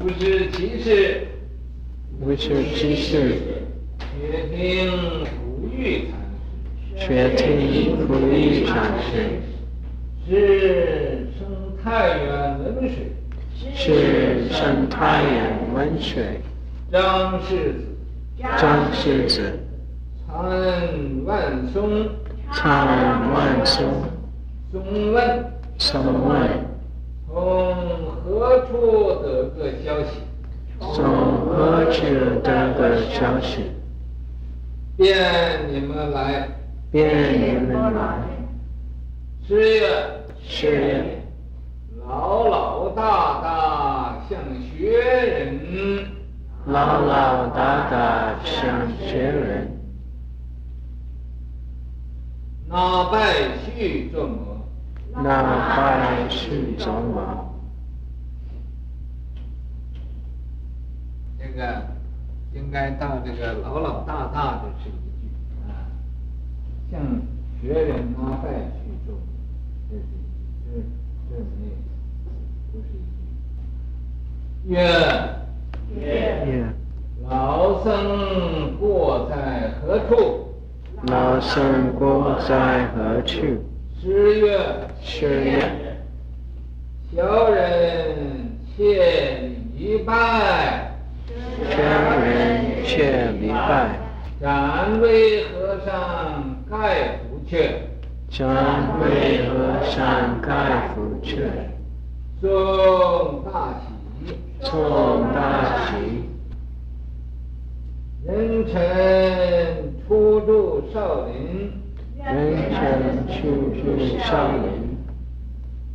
五十七世，五十七世，觉听普玉禅师，觉听普玉禅师，是生太原文水，是生太原文水，张世子，张世子，参万松，参万松，松问，松问，从何处得个消息？从何处得个消息？便你们来，便你们来。师曰，师曰，老老大大像学人，老老大大像学人。那拜须作摩，那拜须作摩。这个应该到这个老老大大的是一句啊，向学人那拜须作摩，这是这这没不是一句。曰曰，老僧过在何处？老僧过在何处？是曰，是曰，小人欠一拜。小人欠一拜。暂为和尚盖福阙。暂为和尚盖福阙。诵大喜。诵大喜。人臣初住少林。人臣初住少林。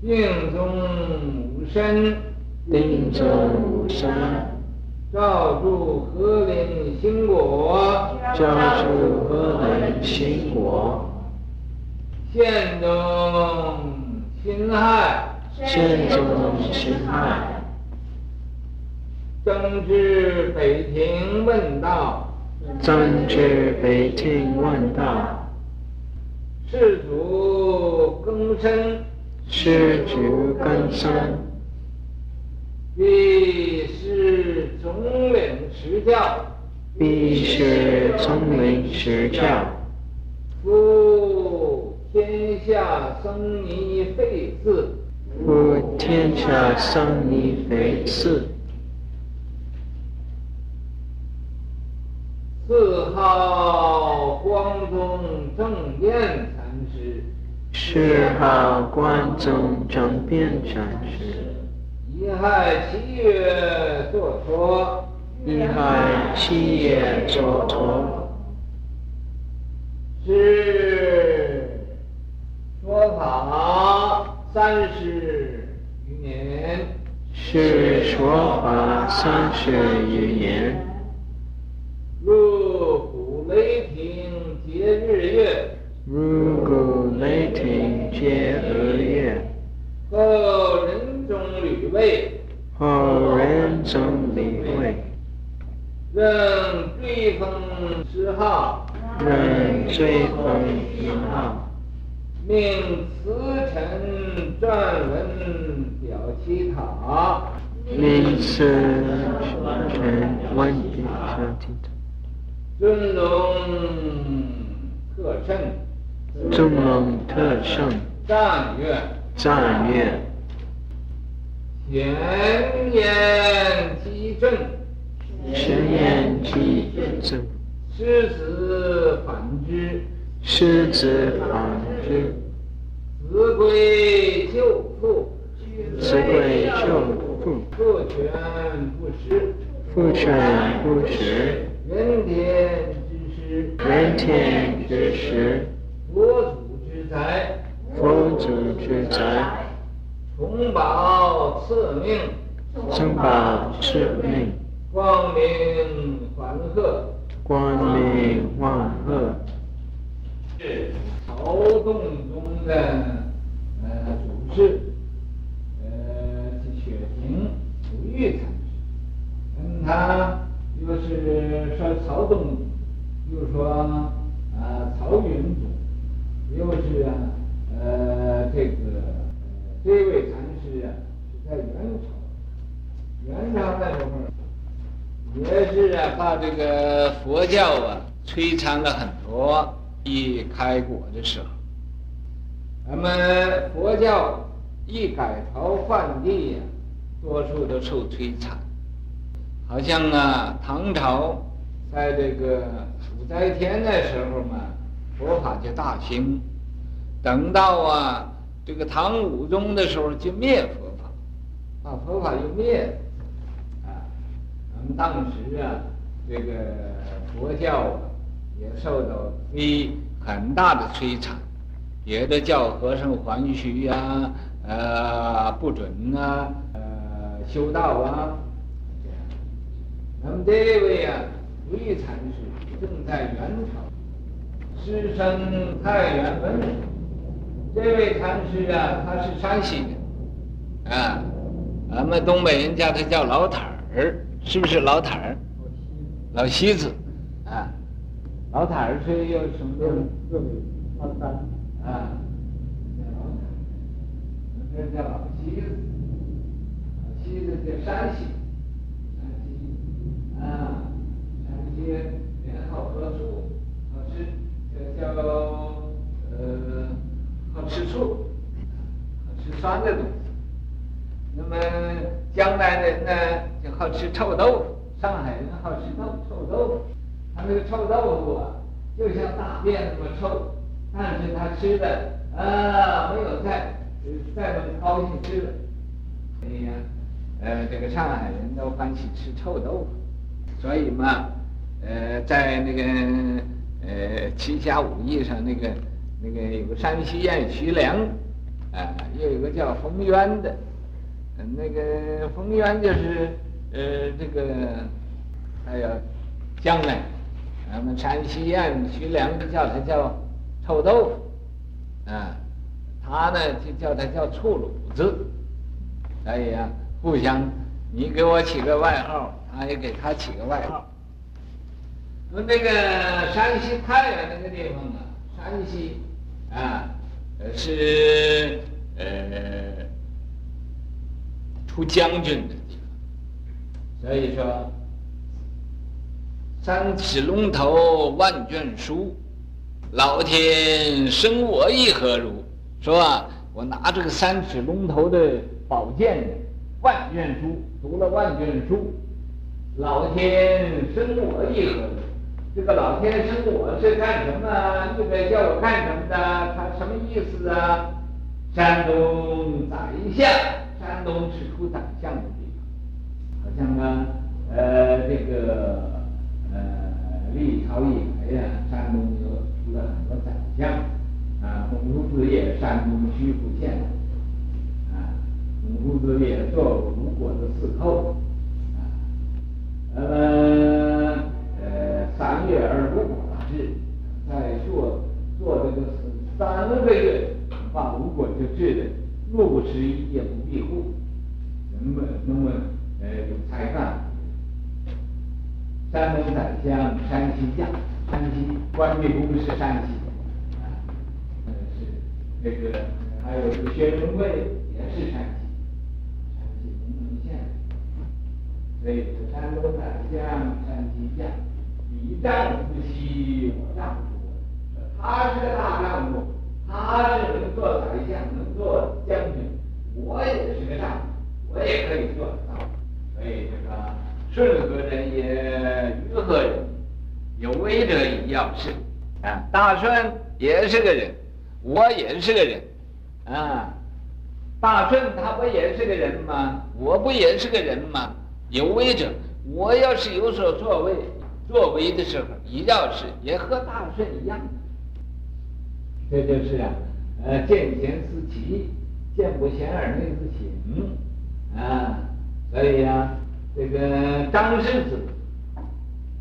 定中无身。定中无身。照住何林兴国。照住何林兴国。现宗辛亥。现宗辛亥。增至北庭问道。增至北庭问道。世祖更生。世祖更生。必是总领实教。必是总领实教。夫天下僧尼废寺。夫天下僧尼废寺。四号光宗正遍禅师。四号光宗正遍禅师。一亥七月作托。乙亥七月作托。是说法三十余年。是说法三十余年。入鼓雷霆接日月。入鼓雷霆接日月。后人中吕魏。后人中吕魏。任追风之号。任追风之号。命慈臣撰文表其塔。命慈臣文表其塔。尊龙特胜。尊龙特胜。赞曰。赞曰。前言讥正。前言讥正。师子反之。师子反之。子规救父。子规救父。父权不实。父权不实。人天之师。人天之师。佛祖之财。佛祖之财。重宝赐命。重宝赐命。光明幻鹤。光明万鹤。是曹洞宗的呃祖师，呃是雪亭普玉禅师，嗯，他又是说曹洞宗，又说啊、呃、曹云祖，又是啊呃。这个这位禅师啊，是在元朝，元朝那时候也是啊，把这个佛教啊摧残了很多。一开国的时候，咱们佛教一改朝换地呀，多数都受摧残。好像啊，唐朝在这个武则天的时候嘛，佛法就大兴。等到啊，这个唐武宗的时候就灭佛法，把佛法就灭了。啊，我们当时啊，这个佛教，也受到非很大的摧残，别的叫和尚还虚呀，呃，不准啊，呃，修道啊，这样。那么这位啊，慧禅师正在元朝，师生太原文。这位禅师啊，他是山西的，啊，俺们东北人叫他叫老坦儿，是不是老坦儿？老西子，啊。老太儿是有什么？这里他三啊，叫老太儿，那叫老西子，老西子叫山西，山西啊，山西人好喝醋，好吃，叫叫呃，吃醋，好吃酸的东西。那么江南人呢，就好吃臭豆腐，上海人好吃豆臭豆腐。他那个臭豆腐啊，就像大便那么臭，但是他吃的啊没有再再那么高兴吃了。哎呀，呃，这个上海人都欢喜吃臭豆腐，所以嘛，呃，在那个呃七侠五义上那个那个有个山西偃徐良，啊，又有个叫冯渊的，那个冯渊就是呃这个还有江南。咱们山西偃徐良就叫他叫臭豆腐，啊，他呢就叫他叫醋卤子，所以啊，互相，你给我起个外号，他也给他起个外号。那那个山西太原那个地方啊，山西啊，是呃出将军的地方，所以说。三尺龙头万卷书，老天生我意何如？是吧？我拿这个三尺龙头的宝剑，万卷书读了万卷书，老天生我意何如？这个老天生我是干什么？你这叫我干什么的？他什么意思啊？山东宰相，山东是出宰相的地方，好像啊，呃，这个。呃，历朝以来呀，山东就出了很多宰相，啊，孔夫子也山东曲阜县的，啊，孔夫子也做吴国的司寇，啊，那三个月，把吴国就治得路不拾遗，夜不闭户，人们那么呃有才干。山东宰相，山西将，山西关内公是山西啊，呃，是那个还有个薛仁贵也是山西，山西临汾县，所以是山东宰相，山西将，你丈夫妻，我丈夫，他是个大丈夫，他是能做宰相，能做将军，我也是个丈夫，我也可以做到，所以这个。顺和人也？虞何人？有为者以要事。啊，大顺也是个人，我也是个人，啊，大顺他不也是个人吗？我不也是个人吗？有为者，我要是有所作为，作为的时候，以要事也和大顺一样。这就是啊，呃，见贤思齐，见不贤而内自省，啊，所以呀、啊。这个张世子，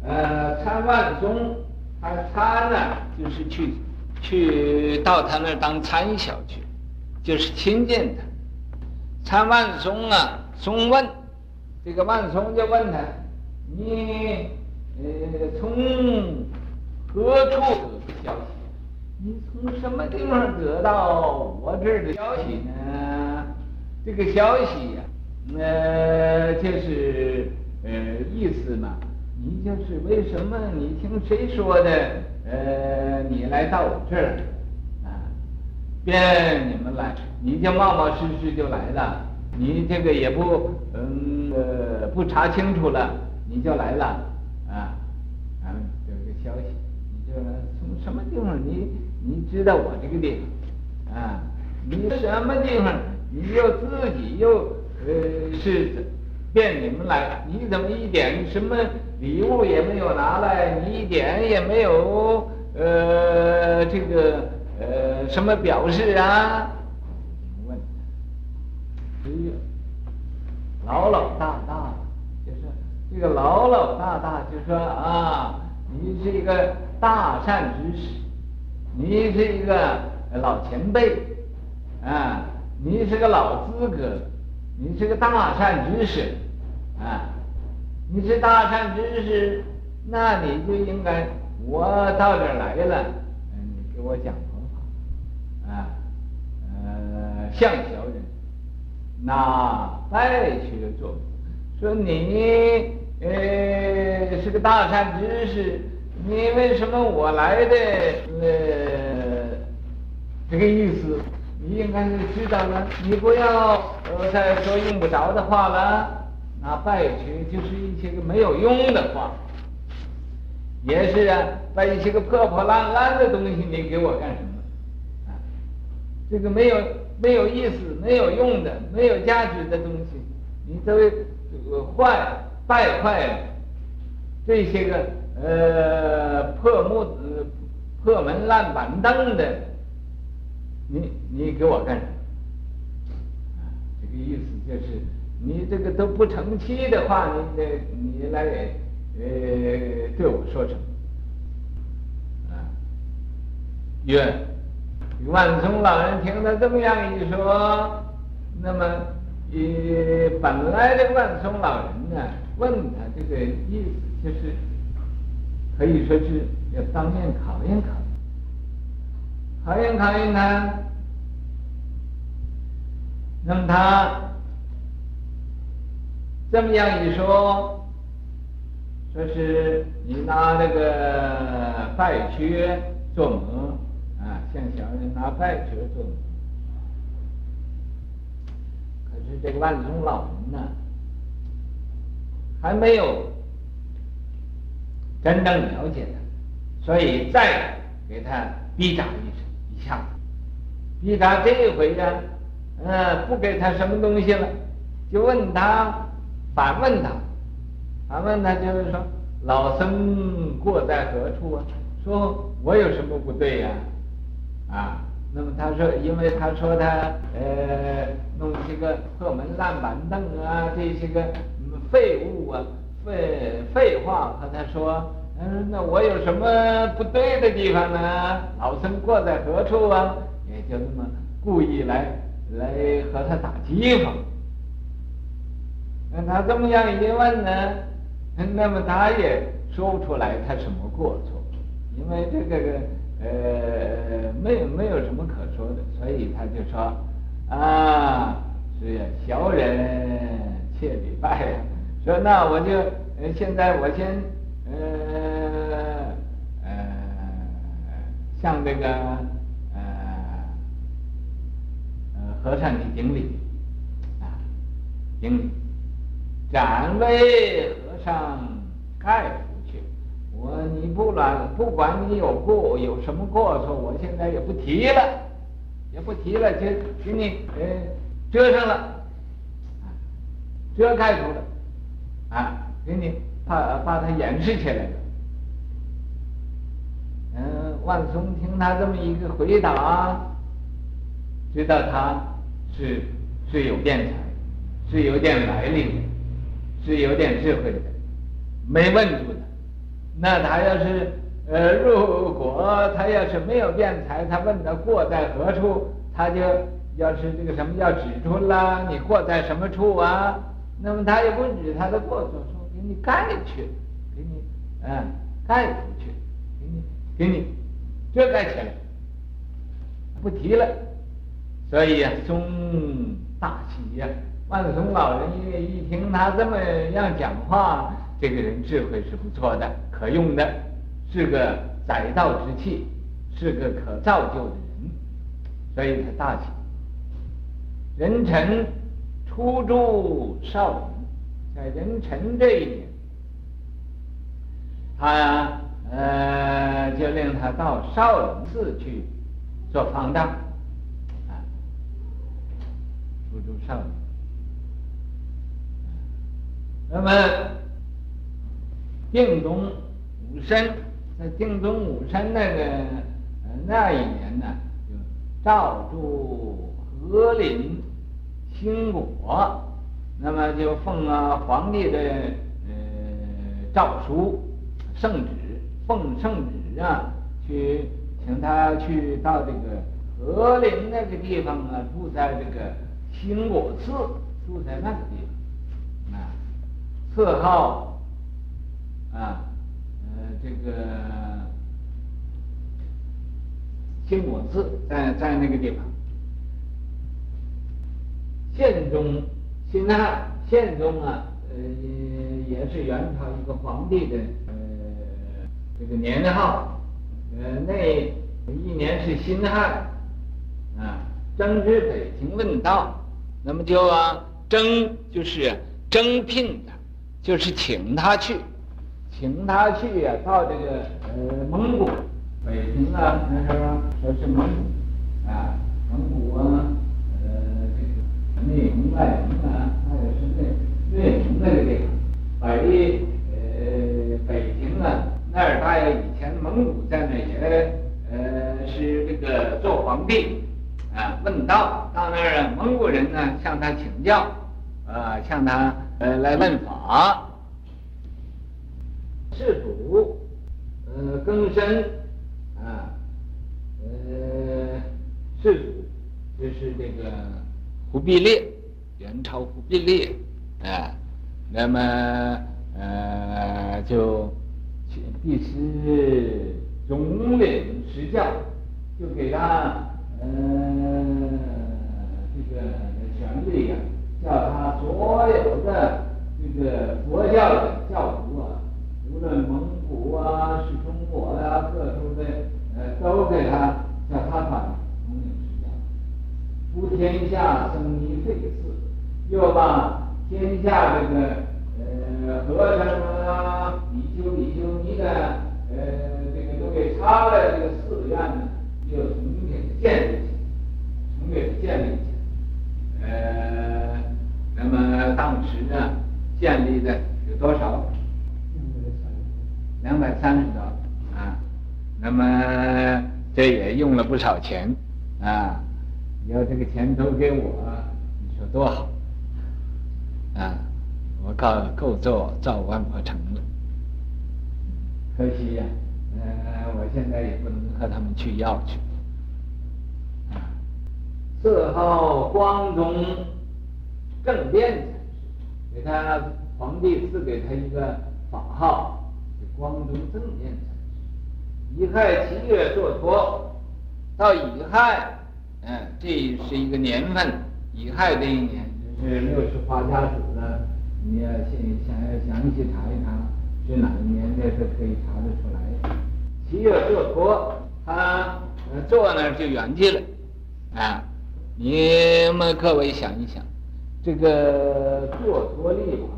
呃，参万松，他参呢，就是去，去到他那儿当参小去，就是亲近他。参万松啊，松问，这个万松就问他，你呃从何处得消息？你从什么地方得到我这儿的消息呢？这个消息呀、啊。呃，就是呃意思嘛。你就是为什么你听谁说的？呃，你来到我这儿啊，便你们来，你就冒冒失失就来了，你这个也不嗯呃不查清楚了，你就来了啊，啊，有个消息，你就从什么地方你你知道我这个地方啊？你什么地方？你又自己又呃是便你们来，你怎么一点什么礼物也没有拿来？你一点也没有。呃，这个呃，什么表示啊？问，哎呀，老老大大，就是这个老老大大，就说啊，你是一个大善之士，你是一个老前辈，啊，你是个老资格，你是个大善之士，啊，你是大善之士，那你就应该。我到这儿来了，嗯，给我讲佛法，啊，呃，向小人，那拜去做，说你呃是个大善知识，你为什么我来的呃这个意思，你应该是知道了，你不要呃再说用不着的话了，那拜学就是一些个没有用的话。也是啊，把一些个破破烂烂的东西你给我干什么？啊，这个没有没有意思、没有用的、没有价值的东西，你都这个坏败坏了。这些个呃破木子破门烂板凳的，你你给我干什么？这个意思就是你这个都不成器的话，你得你来。呃，对我说什么？啊，曰，万松老人听他这么样一说，那么，呃，本来的万松老人呢，问他这个意思，就是可以说是要当面考验考验，考验考验他，那么他这么样一说。说是你拿那个拜缺做谋啊，像小人拿拜缺做谋。可是这个万松老人呢，还没有真正了解他，所以再给他逼打一一下，逼他这回呀，嗯，不给他什么东西了，就问他，反问他。反问他就是说，老僧过在何处啊？说我有什么不对呀？啊，那么他说，因为他说他呃弄些个破门烂板凳啊，这些个废物啊，废废话和他说，嗯，那我有什么不对的地方呢？老僧过在何处啊？也就这么故意来来和他打讥讽。那他这么样一问呢？那么他也说不出来他什么过错，因为这个呃没有没有什么可说的，所以他就说啊是呀，小人切礼拜呀，说那我就现在我先呃呃向这个呃呃和尚去顶礼啊顶礼，展位。上盖出去，我你不管不管你有过有什么过错，我现在也不提了，也不提了，就给你呃遮上了，遮盖住了，啊，给你把把它掩饰起来了。万松听他这么一个回答，知道他是是有辩才，是有点来历的，是有点智慧的。没问住他，那他要是呃，如果他要是没有辩才，他问他过在何处，他就要是这个什么要指出了，你过在什么处啊？那么他也不指他的过错，说给你盖去，给你嗯盖出去，给你给你遮盖起来，不提了。所以呀、啊，松大喜呀、万松老人因为一听他这么样讲话，这个人智慧是不错的，可用的，是个载道之器，是个可造就的人，所以他大喜。壬辰初住少林，在壬辰这一年，他呀呃就令他到少林寺去做方丈，啊，初住少林。那么定东五申，在定东五申那个那一年呢，就诏祝和林。兴国，那么就奉啊皇帝的呃诏书圣旨，奉圣旨啊，去请他去到这个和林那个地方啊，住在这个兴国寺，住在那个地方啊，赐号啊呃这个兴国寺在在那个地方。宪宗现在，宪宗啊，呃，也是元朝一个皇帝的这个年号，呃，那一年是辛亥，啊，征之北庭问道，那么就啊，征就是征聘他，就是请他去，请他去呀、啊，到这个呃蒙古北庭啊，那时候说是蒙古啊，蒙古啊呃。内蒙外蒙啊，还有是内内蒙那个地方，北呃北庭啊，那儿大爷以前蒙古在那也呃是这个做皇帝啊，问道到那儿，蒙古人呢向他请教啊，向他呃来问法。世祖呃庚申啊，呃世祖就是这个。忽必烈，元朝忽必烈，啊，那么呃就第十总领实教，就给他呃这个权力、啊，叫他所有的这个佛教的教徒啊，无论蒙古啊、是中国呀、啊、各处的呃，都给他叫他管。夫天下僧尼废寺，又把天下这个呃和尚啊、比丘、比丘尼的呃这个都给拆了，这个寺院呢，又重新建立起，重新建立起。呃，那么当时呢，建立的有多少？两百三十多啊。那么这也用了不少钱啊。你要这个钱都给我，你说多好！我告够做造万佛城了，可惜呀，呃，我现在也不能和他们去要去。啊，赐号光宗正典禅师，给他皇帝赐给他一个法号，是光宗正典禅师。乙亥七月坐脱，到乙亥。嗯，这是一个年份，乙亥这一年，就是六十花家属的，你要详想要详细查一查，是哪一年的都可以查得出来。七月坐脱，他坐那儿就圆寂了，啊，你们各位想一想，这个坐脱立王，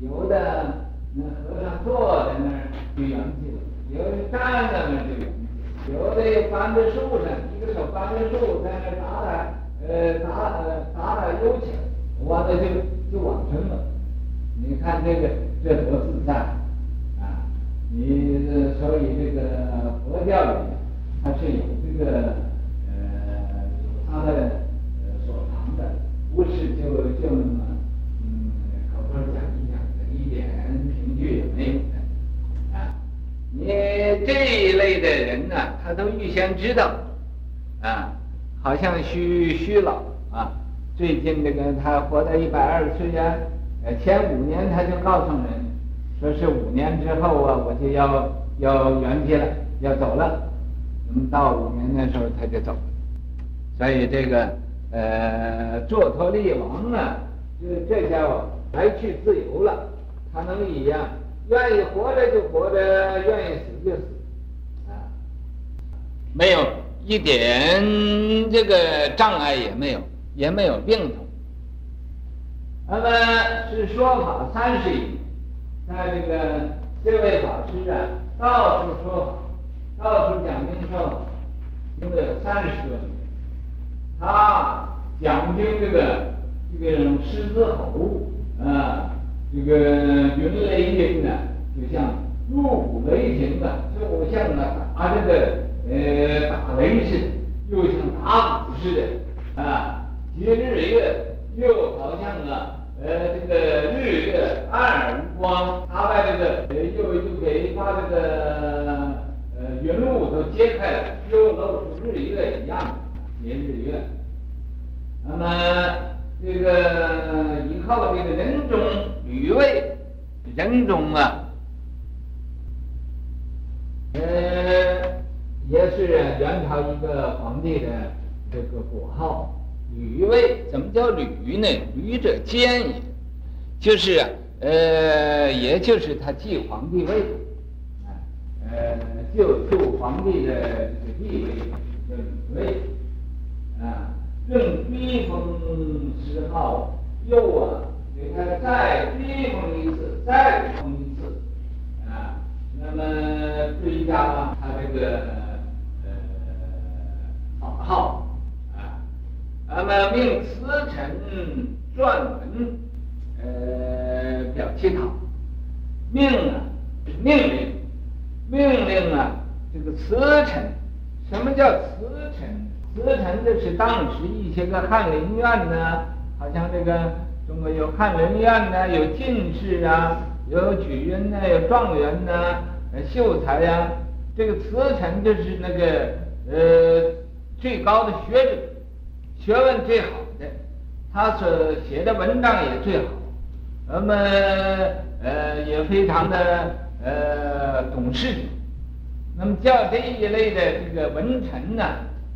有的那和尚坐在那儿就圆寂了，有的站在那儿就圆寂。有的搬在树上，一个手搬着树，在那打打，呃打呃打打悠闲，完了就就往生了。你看这个这多自在啊！你所以这个佛教里面，它是有这个呃有它的呃所藏的，不是就就那么嗯口头讲一讲的，一点凭据也没有的啊。你这一类的人呢，他都预先知道，啊，好像虚虚老啊，最近这个他活到一百二十岁呀，呃，前五年他就告诉人，说是五年之后啊，我就要要圆寂了，要走了，那么到五年的时候他就走了，所以这个呃，坐脱利王啊，这这叫来去自由了，他能一样，愿意活着就活着，愿意死就死，啊，没有一点这个障碍也没有，也没有病痛。那么是说法三十余，在这个这位法师啊，到处说法，到处讲经说法，因为有三十多年，他讲经这个这个狮子吼啊，这个云雷音呢，就像入骨雷霆的，就像呢打这个呃打雷似的，又像打鼓似的啊，接日月又好像啊。呃，这个日月暗无光，他把这个呃又又给把这个呃云雾都揭开了，又露出日月一样，接日月。那么这个依靠这个人中吕魏，人中啊，呃，也是元朝一个皇帝的这个国号。吕魏怎么叫吕呢？吕者坚也，就是呃，也就是他继皇帝位，呃，就就皇帝的这个地位叫吕魏，啊，正逼封谥号，又啊给他再逼封一次，再封一次，啊，那么追加了他这个呃法号。那么命慈臣撰文，呃，表乞讨。命啊，命令，命令啊，这个辞臣，什么叫辞臣？辞臣就是当时一些个翰林院呢，好像这个中国有翰林院呢，有进士啊，有举人呢，有状元呢，呃，秀才呀、这个辞臣就是那个呃最高的学者。学问最好的，他所写的文章也最好，那么呃也非常的呃懂事。那么叫这一类的这个文臣呢，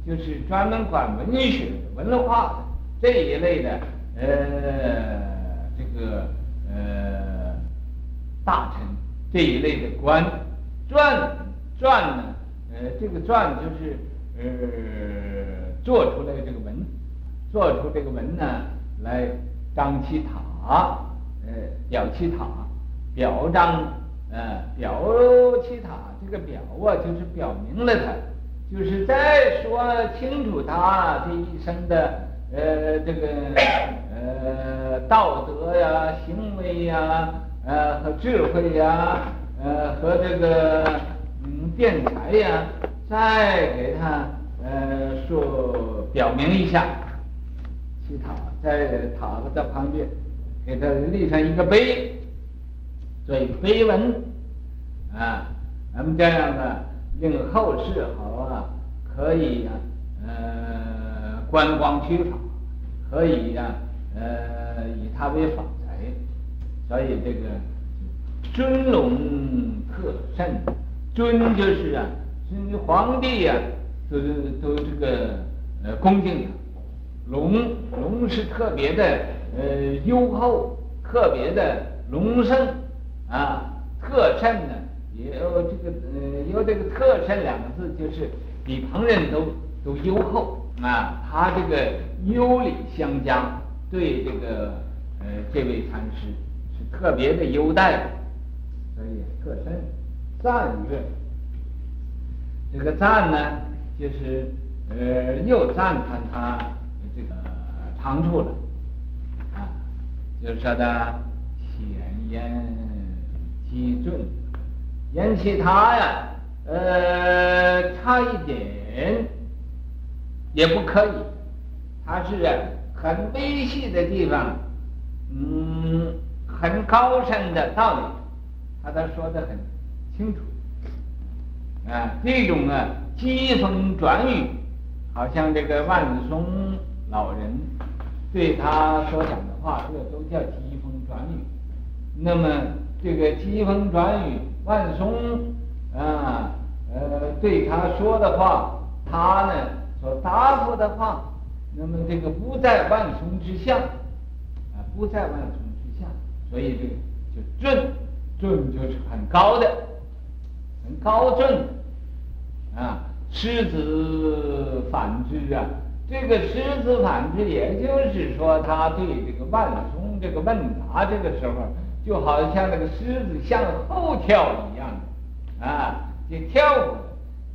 就是专门管文学文化的这一类的呃这个呃大臣这一类的官，传传呢，呃这个传就是呃。做出来这个文，做出这个文呢，来张其塔，呃，表其塔，表彰，呃，表其塔，这个表啊，就是表明了他，就是再说清楚他这一生的，呃，这个，呃，道德呀，行为呀，呃，和智慧呀，呃，和这个，嗯，辩才呀，再给他。呃，说表明一下，去塔在塔子的旁边，给他立上一个碑，做一个碑文，啊，那么这样呢，令后世好啊，可以、啊，呃，观光取法，可以呀、啊，呃，以他为法材，所以这个尊龙特甚，尊就是啊，尊皇帝呀、啊。都都这个呃恭敬的，隆隆是特别的呃优厚，特别的隆盛啊，特甚呢也有这个呃有这个特甚两个字，就是比旁人都都优厚啊，他这个优礼相加，对这个呃这位禅师是特别的优待，所以特甚赞曰，这个赞呢。就是呃，又赞叹他长处了啊，就是说的显言机准，言其他呀，呃，差一点也不可以，他是很微细的地方，嗯，很高深的道理，他都说得很清楚啊，这种啊。疾风转雨，好像这个万松老人对他所讲的话，这都叫疾风转雨。那么这个疾风转雨，万松啊，呃，对他说的话，他呢所答复的话，那么这个不在万松之下，啊，不在万松之下，所以这个就正正就是很高的，很高正啊。狮子反之啊，这个狮子反之，也就是说，他对这个万松这个问答这个时候，就好像那个狮子向后跳一样啊，就跳舞，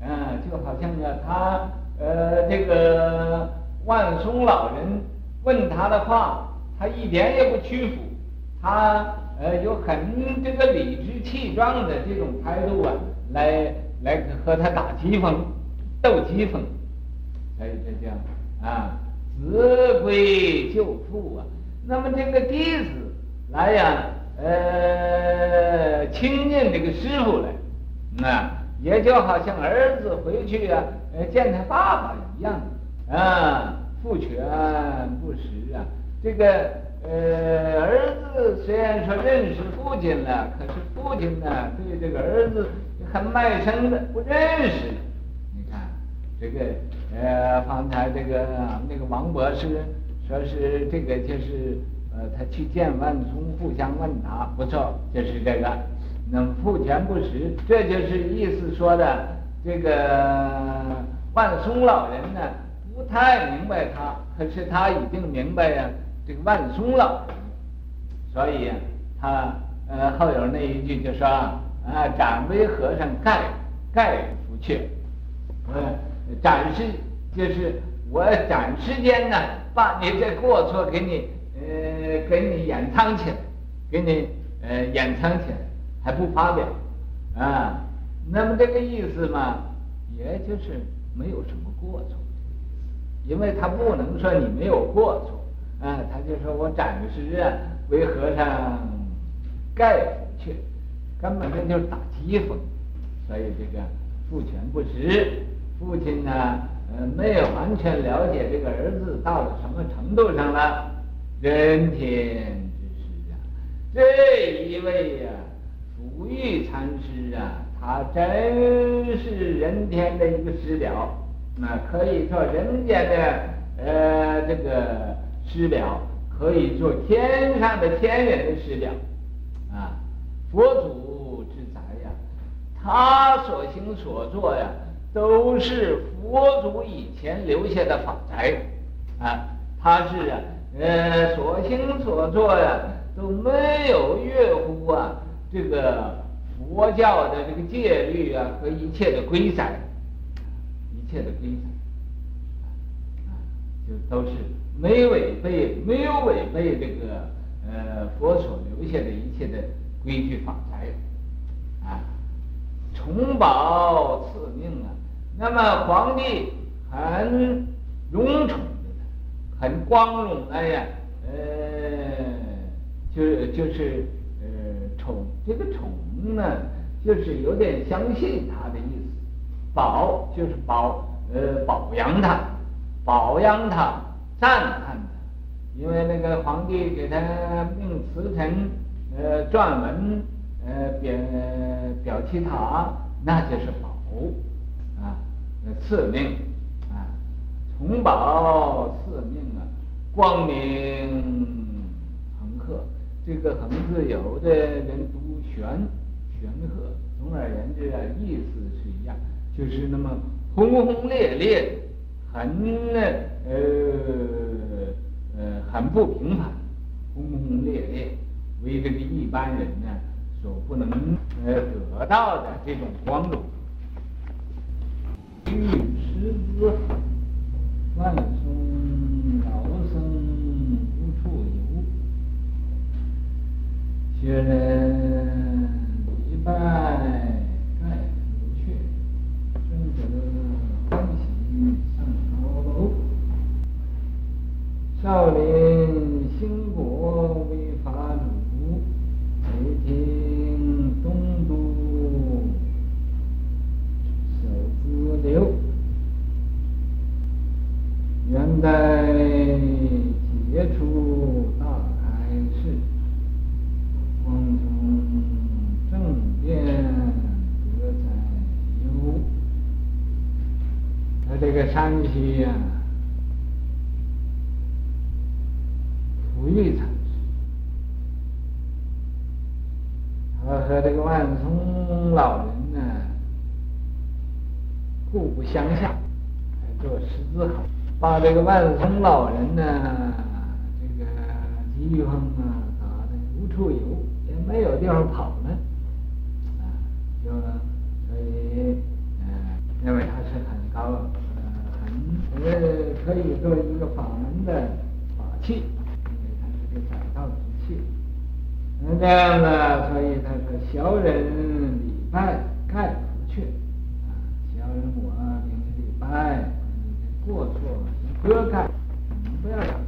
嗯、啊，就好像呢，他呃这个万松老人问他的话，他一点也不屈服，他呃有很这个理直气壮的这种态度啊，来来和他打棋逢。斗鸡风，所以这叫啊，子归就父啊。那么这个弟子来呀，呃，亲近这个师傅来，啊，也就好像儿子回去啊，呃，见他爸爸一样啊。父权不实啊，这个呃，儿子虽然说认识父亲了，可是父亲呢，对这个儿子很卖身的，不认识。你看这个呃，方才这个那个王博士说是这个就是呃，他去见万松，互相问答，不错，就是这个。那么父权不实，这就是意思说的这个万松老人呢，不太明白他，可是他已经明白呀，这个万松老人，所以他呃后有那一句就说啊，展微和尚概概夫阙，嗯。展示就是我短时间呢，把你这过错给你呃给你掩藏起来，给你呃掩藏起来，还不发表啊？那么这个意思嘛，也就是没有什么过错，因为他不能说你没有过错啊，他就说我暂时啊为和尚概夫阙，根本这就是打讥讽，所以这个父权不实。父亲呢，呃，没有完全了解这个儿子到了什么程度上了。人天之师啊，这一位呀、啊，福玉禅师啊，他真是人天的一个师表，那、可以做人间的呃这个师表，可以做天上的天人的师表，啊，佛祖之宅呀，他所行所作呀。都是佛祖以前留下的法宅，啊，他是啊，呃，所行所作呀，都没有越乎啊这个佛教的这个戒律啊和一切的规则，一切的规则，啊，就都是没违背，没有违背这个呃佛所留下的一切的规矩法宅，重宝赐命啊。那么皇帝很荣宠他，很光荣的呀，呃，就就是呃宠这个宠呢，就是有点相信他的意思，保就是保，呃保养他，保养他，赞叹他，因为那个皇帝给他命辞臣，呃撰文，呃表表其他，那就是宝啊。赐命啊，崇宝赐命啊，光明恒赫。这个“恒”字，有的人读玄，玄赫。总而言之啊，意思是一样，就是那么轰轰烈烈，很呢呃呃很不平凡，轰轰烈烈，为这个一般人呢所不能呃得到的这种光荣。玉师子，万松老僧无处游，学人礼拜概夫阙，尊者欢喜上高楼，少林兴国为法主，北庭东都。流，元代杰出大开示，光宗正遍德载优。他这个山西呀、啊，福玉禅师。和这个万松老人呢互不相像，做十字好，把这个万松老人呢这个疾风啊打的无处游，也没有地方跑呢，啊，就所以嗯认为他是很高呃很呃可以做一个法门的法器，因为他是个载道之器。那这样呢，所以他说：“小人礼拜概不去。啊，小人我明礼拜，你的过错。割开，你不要讲了。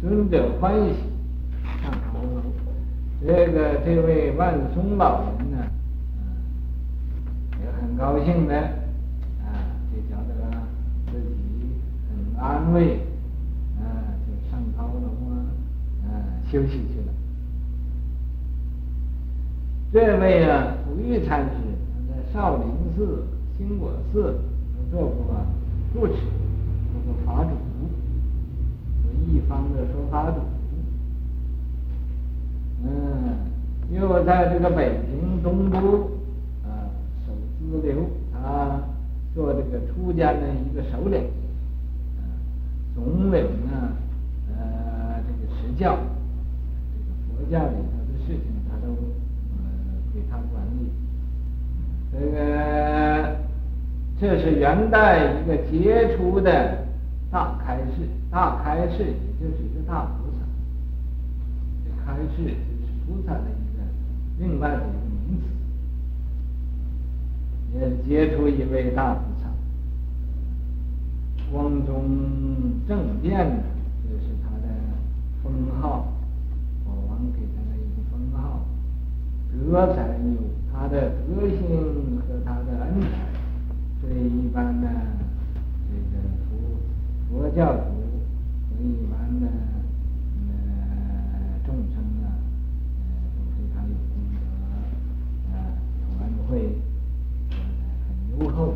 尊者欢喜上高楼，这个这位万松老人呢，嗯，也很高兴的啊，就觉得自己很安慰。”啊，就上高楼啊，啊休息去了。这位啊，普玉禅师在少林寺、兴国寺都做过住持，做过法主，和一方的说法主。嗯，又在这个北平东都啊守支流啊，做这个出家的一个首领，啊，总领呢，呃，这个实教。这个佛教里头的事情，他都呃归他管理。这个这是元代一个杰出的大开示，大开示也就是一个大菩萨。开示就是菩萨的一个另外的一个名词，也杰出一位大菩萨。光宗正见呢，这是他的封号。给他的一个封号，德才有他的德行和他的恩才，对一般的这个佛佛教徒和一般的呃众生啊呃都非常有功德呃从来不会呃很优厚